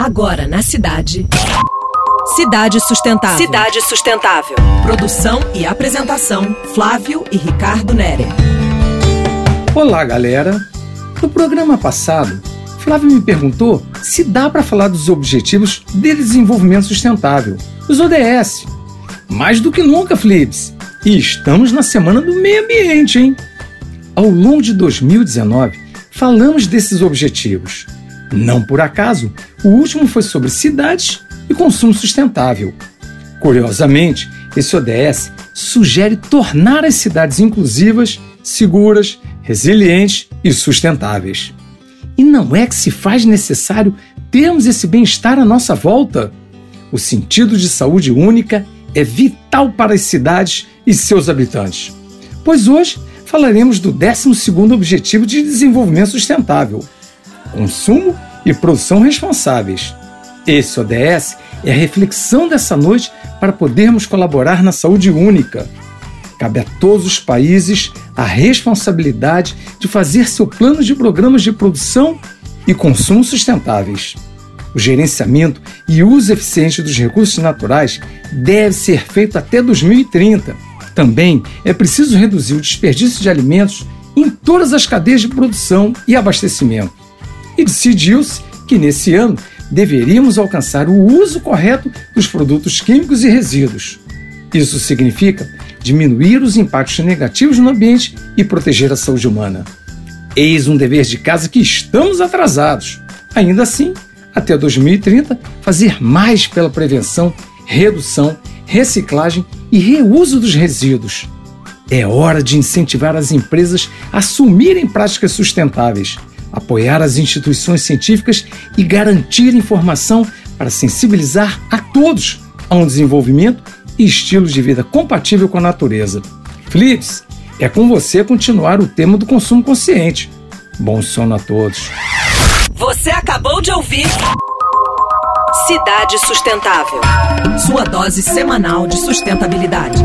Agora na cidade. Cidade Sustentável. Cidade Sustentável. Produção e apresentação: Flávio e Ricardo Nere. Olá, galera. No programa passado, Flávio me perguntou se dá para falar dos Objetivos de Desenvolvimento Sustentável, os ODS. Mais do que nunca, Flips. E estamos na Semana do Meio Ambiente, hein? Ao longo de 2019, falamos desses objetivos. Não por acaso, o último foi sobre cidades e consumo sustentável. Curiosamente, esse ODS sugere tornar as cidades inclusivas, seguras, resilientes e sustentáveis. E não é que se faz necessário termos esse bem-estar à nossa volta? O sentido de saúde única é vital para as cidades e seus habitantes. Pois hoje falaremos do 12º Objetivo de Desenvolvimento Sustentável: consumo e produção responsáveis. Esse ODS é a reflexão dessa noite para podermos colaborar na saúde única. Cabe a todos os países a responsabilidade de fazer seu plano de programas de produção e consumo sustentáveis. O gerenciamento e uso eficiente dos recursos naturais deve ser feito até 2030. Também é preciso reduzir o desperdício de alimentos em todas as cadeias de produção e abastecimento. E decidiu-se que nesse ano deveríamos alcançar o uso correto dos produtos químicos e resíduos. Isso significa diminuir os impactos negativos no ambiente e proteger a saúde humana. Eis um dever de casa que estamos atrasados. Ainda assim, até 2030, fazer mais pela prevenção, redução, reciclagem e reuso dos resíduos. É hora de incentivar as empresas a assumirem práticas sustentáveis, apoiar as instituições científicas e garantir informação para sensibilizar a todos a um desenvolvimento e estilo de vida compatível com a natureza. Flips, é com você continuar o tema do consumo consciente. Bom sono a todos. Você acabou de ouvir Cidade Sustentável. Sua dose semanal de sustentabilidade.